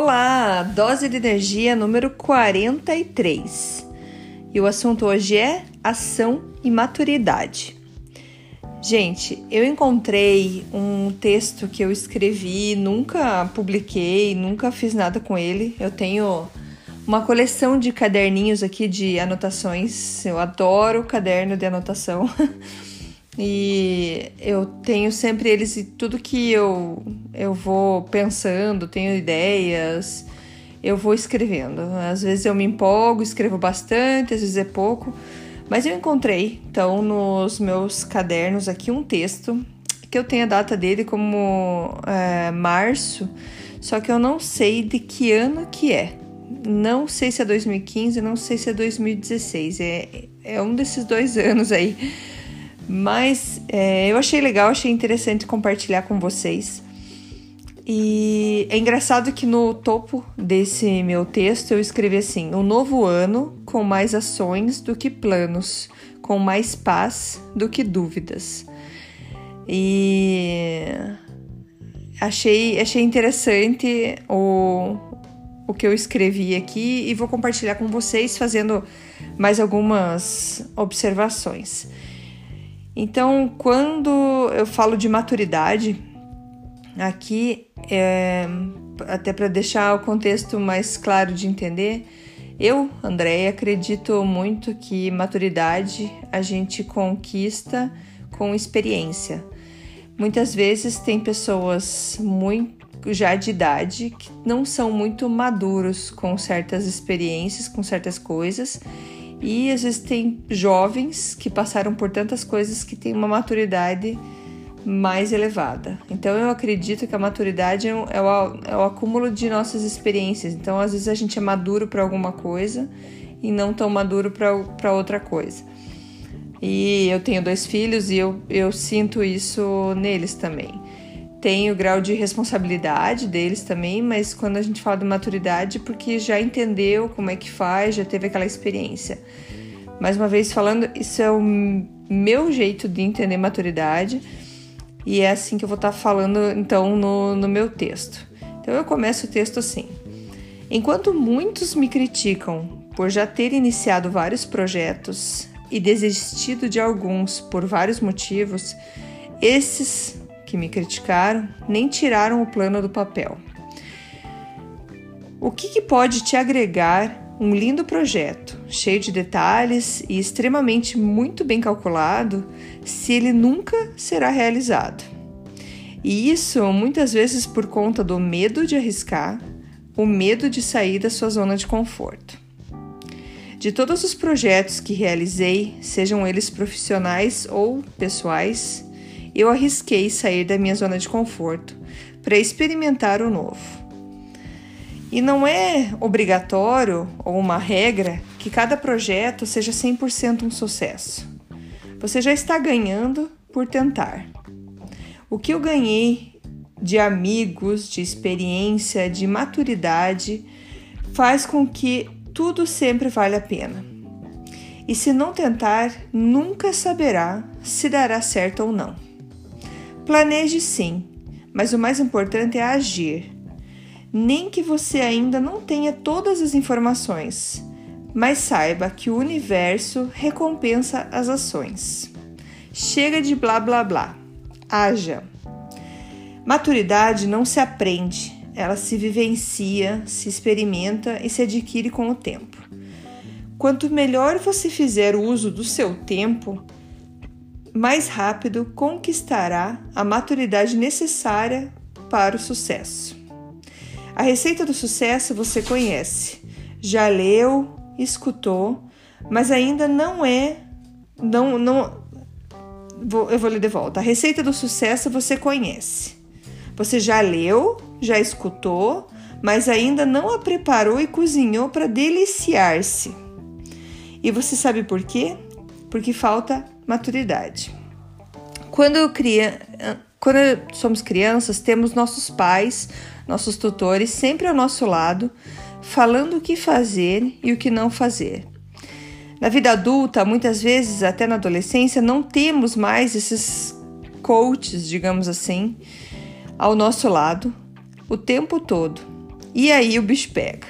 Olá, dose de energia número 43. E o assunto hoje é ação e maturidade. Gente, eu encontrei um texto que eu escrevi, nunca publiquei, nunca fiz nada com ele. Eu tenho uma coleção de caderninhos aqui de anotações. Eu adoro caderno de anotação. e eu tenho sempre eles e tudo que eu eu vou pensando, tenho ideias, eu vou escrevendo. Às vezes eu me empolgo, escrevo bastante, às vezes é pouco. Mas eu encontrei, então, nos meus cadernos aqui um texto que eu tenho a data dele como é, março, só que eu não sei de que ano que é. Não sei se é 2015, não sei se é 2016. É, é um desses dois anos aí. Mas é, eu achei legal, achei interessante compartilhar com vocês. E é engraçado que no topo desse meu texto eu escrevi assim: um novo ano com mais ações do que planos, com mais paz do que dúvidas. E achei, achei interessante o, o que eu escrevi aqui e vou compartilhar com vocês fazendo mais algumas observações. Então, quando eu falo de maturidade, aqui, é, até para deixar o contexto mais claro de entender, eu, Andréia, acredito muito que maturidade a gente conquista com experiência. Muitas vezes tem pessoas muito já de idade que não são muito maduros com certas experiências, com certas coisas. E às vezes tem jovens que passaram por tantas coisas que têm uma maturidade mais elevada. Então eu acredito que a maturidade é o, é o acúmulo de nossas experiências. Então às vezes a gente é maduro para alguma coisa e não tão maduro para outra coisa. E eu tenho dois filhos e eu, eu sinto isso neles também tem o grau de responsabilidade deles também, mas quando a gente fala de maturidade, porque já entendeu como é que faz, já teve aquela experiência. Mais uma vez falando, isso é o meu jeito de entender maturidade e é assim que eu vou estar falando então no, no meu texto. Então eu começo o texto assim: Enquanto muitos me criticam por já ter iniciado vários projetos e desistido de alguns por vários motivos, esses que me criticaram nem tiraram o plano do papel. O que, que pode te agregar um lindo projeto, cheio de detalhes e extremamente muito bem calculado, se ele nunca será realizado? E isso muitas vezes por conta do medo de arriscar, o medo de sair da sua zona de conforto. De todos os projetos que realizei, sejam eles profissionais ou pessoais, eu arrisquei sair da minha zona de conforto para experimentar o novo. E não é obrigatório ou uma regra que cada projeto seja 100% um sucesso. Você já está ganhando por tentar. O que eu ganhei de amigos, de experiência, de maturidade faz com que tudo sempre vale a pena. E se não tentar, nunca saberá se dará certo ou não. Planeje sim, mas o mais importante é agir. Nem que você ainda não tenha todas as informações, mas saiba que o universo recompensa as ações. Chega de blá blá blá. Haja. Maturidade não se aprende, ela se vivencia, se experimenta e se adquire com o tempo. Quanto melhor você fizer uso do seu tempo, mais rápido conquistará a maturidade necessária para o sucesso. A receita do sucesso você conhece, já leu, escutou, mas ainda não é. Não, não. Vou, eu vou ler de volta. A receita do sucesso você conhece. Você já leu, já escutou, mas ainda não a preparou e cozinhou para deliciar-se. E você sabe por quê? Porque falta maturidade. Quando, cria, quando somos crianças, temos nossos pais, nossos tutores sempre ao nosso lado, falando o que fazer e o que não fazer. Na vida adulta, muitas vezes, até na adolescência, não temos mais esses coaches, digamos assim, ao nosso lado o tempo todo. E aí o bicho pega.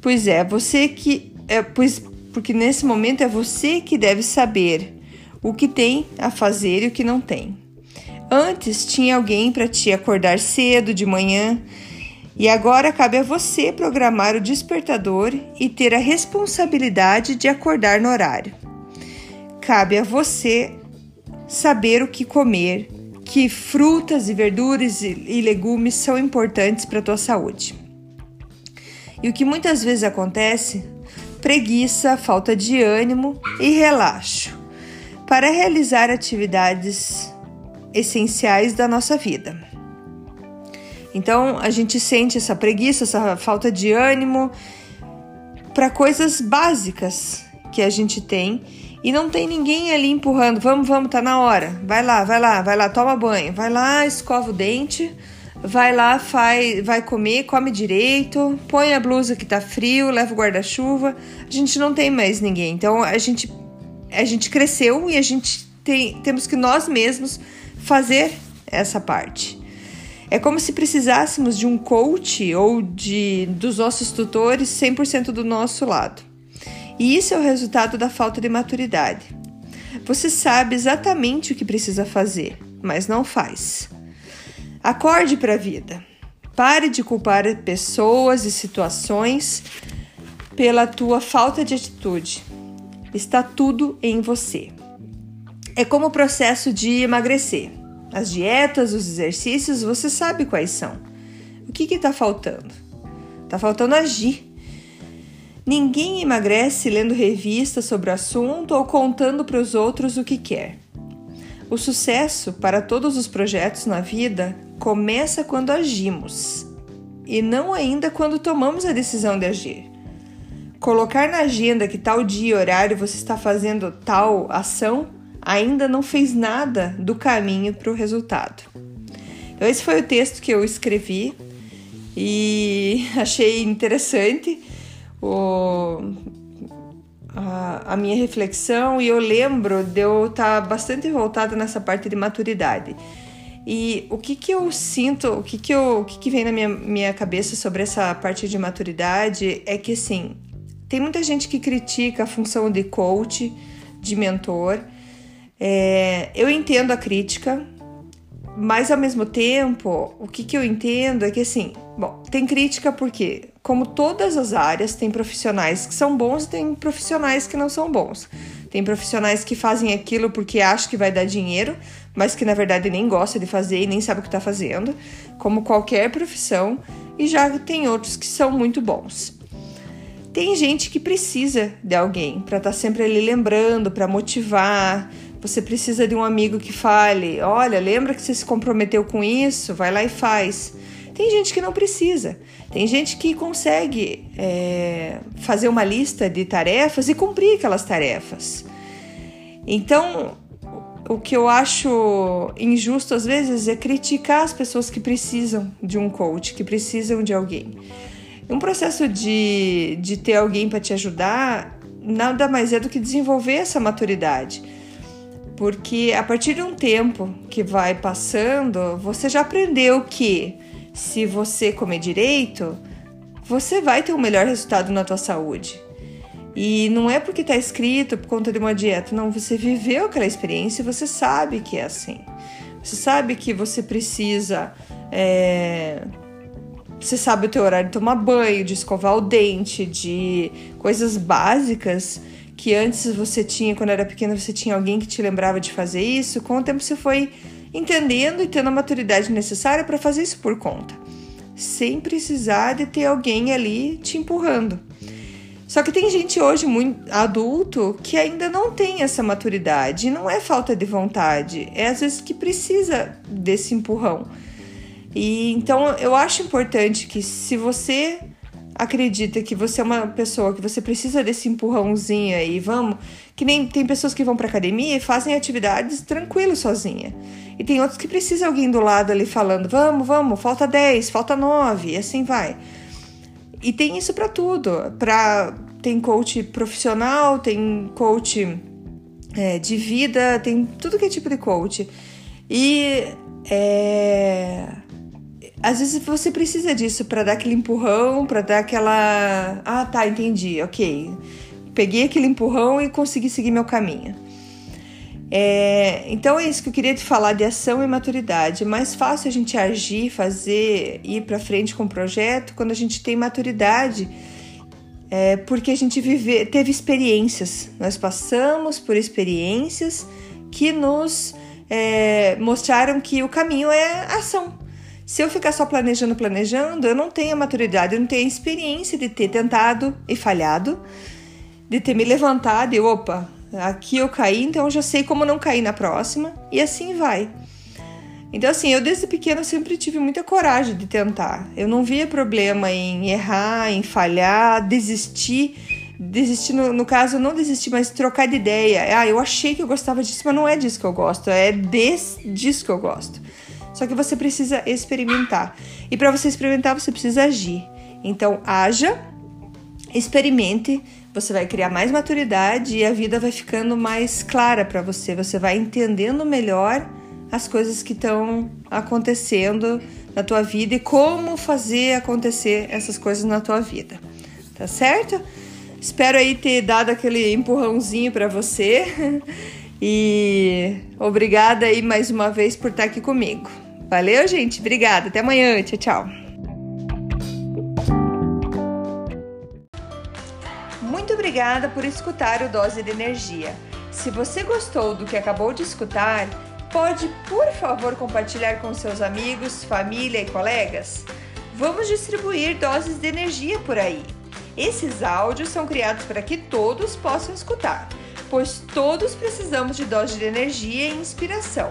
Pois é, você que é, pois porque nesse momento é você que deve saber o que tem a fazer e o que não tem. Antes tinha alguém para te acordar cedo de manhã e agora cabe a você programar o despertador e ter a responsabilidade de acordar no horário. Cabe a você saber o que comer, que frutas e verduras e legumes são importantes para a tua saúde. E o que muitas vezes acontece? Preguiça, falta de ânimo e relaxo para realizar atividades essenciais da nossa vida. Então a gente sente essa preguiça, essa falta de ânimo para coisas básicas que a gente tem e não tem ninguém ali empurrando. Vamos, vamos, tá na hora. Vai lá, vai lá, vai lá, toma banho. Vai lá, escova o dente. Vai lá, faz, vai comer, come direito, põe a blusa que tá frio, leva o guarda-chuva. A gente não tem mais ninguém. Então a gente a gente cresceu e a gente tem, temos que nós mesmos fazer essa parte. É como se precisássemos de um coach ou de dos nossos tutores 100% do nosso lado. E isso é o resultado da falta de maturidade. Você sabe exatamente o que precisa fazer, mas não faz. Acorde para a vida. Pare de culpar pessoas e situações pela tua falta de atitude. Está tudo em você. É como o processo de emagrecer. As dietas, os exercícios, você sabe quais são. O que está faltando? Está faltando agir. Ninguém emagrece lendo revistas sobre o assunto ou contando para os outros o que quer. O sucesso para todos os projetos na vida começa quando agimos e não ainda quando tomamos a decisão de agir. Colocar na agenda que tal dia e horário você está fazendo tal ação ainda não fez nada do caminho para o resultado. Então, esse foi o texto que eu escrevi e achei interessante o, a, a, minha reflexão e eu lembro de eu estar tá bastante voltada nessa parte de maturidade. E o que, que eu sinto, o que, que, eu, o que, que vem na minha, minha cabeça sobre essa parte de maturidade é que, assim, tem muita gente que critica a função de coach, de mentor, é, eu entendo a crítica, mas ao mesmo tempo, o que, que eu entendo é que assim, bom, tem crítica porque, como todas as áreas, tem profissionais que são bons e tem profissionais que não são bons. Tem profissionais que fazem aquilo porque acham que vai dar dinheiro, mas que na verdade nem gosta de fazer e nem sabe o que está fazendo, como qualquer profissão, e já tem outros que são muito bons. Tem gente que precisa de alguém para estar tá sempre ali lembrando, para motivar, você precisa de um amigo que fale: olha, lembra que você se comprometeu com isso? Vai lá e faz. Tem gente que não precisa. Tem gente que consegue é, fazer uma lista de tarefas e cumprir aquelas tarefas. Então, o que eu acho injusto às vezes é criticar as pessoas que precisam de um coach, que precisam de alguém. Um processo de, de ter alguém para te ajudar nada mais é do que desenvolver essa maturidade porque a partir de um tempo que vai passando, você já aprendeu que se você comer direito, você vai ter um melhor resultado na tua saúde. E não é porque está escrito por conta de uma dieta, não, você viveu aquela experiência e você sabe que é assim. Você sabe que você precisa. É... Você sabe o teu horário de tomar banho, de escovar o dente, de coisas básicas que antes você tinha, quando era pequena, você tinha alguém que te lembrava de fazer isso, com o tempo você foi entendendo e tendo a maturidade necessária para fazer isso por conta, sem precisar de ter alguém ali te empurrando. Só que tem gente hoje muito adulto que ainda não tem essa maturidade. Não é falta de vontade, é às vezes que precisa desse empurrão. E então eu acho importante que se você acredita que você é uma pessoa que você precisa desse empurrãozinho aí, vamos, que nem tem pessoas que vão para academia e fazem atividades tranquilo sozinha. E tem outros que precisam alguém do lado ali falando: "Vamos, vamos, falta 10, falta 9", e assim vai. E tem isso para tudo. Pra, tem coach profissional, tem coach é, de vida, tem tudo que é tipo de coach. E é, às vezes você precisa disso para dar aquele empurrão, para dar aquela. Ah, tá, entendi, ok. Peguei aquele empurrão e consegui seguir meu caminho. É, então é isso que eu queria te falar de ação e maturidade. É mais fácil a gente agir, fazer, ir para frente com o projeto quando a gente tem maturidade, é, porque a gente vive, teve experiências. Nós passamos por experiências que nos é, mostraram que o caminho é ação. Se eu ficar só planejando, planejando, eu não tenho a maturidade, eu não tenho a experiência de ter tentado e falhado, de ter me levantado e opa, Aqui eu caí, então eu já sei como não cair na próxima e assim vai. Então, assim, eu desde pequena sempre tive muita coragem de tentar. Eu não via problema em errar, em falhar, desistir. Desistir, no, no caso, não desistir, mas trocar de ideia. Ah, eu achei que eu gostava disso, mas não é disso que eu gosto, é desse, disso que eu gosto. Só que você precisa experimentar. E para você experimentar, você precisa agir. Então, haja, experimente, você vai criar mais maturidade e a vida vai ficando mais clara para você. Você vai entendendo melhor as coisas que estão acontecendo na tua vida e como fazer acontecer essas coisas na tua vida. Tá certo? Espero aí ter dado aquele empurrãozinho para você. E obrigada aí mais uma vez por estar aqui comigo. Valeu, gente. Obrigada. Até amanhã. Tchau, tchau. obrigada por escutar o Dose de Energia. Se você gostou do que acabou de escutar, pode, por favor, compartilhar com seus amigos, família e colegas? Vamos distribuir doses de energia por aí. Esses áudios são criados para que todos possam escutar, pois todos precisamos de doses de energia e inspiração.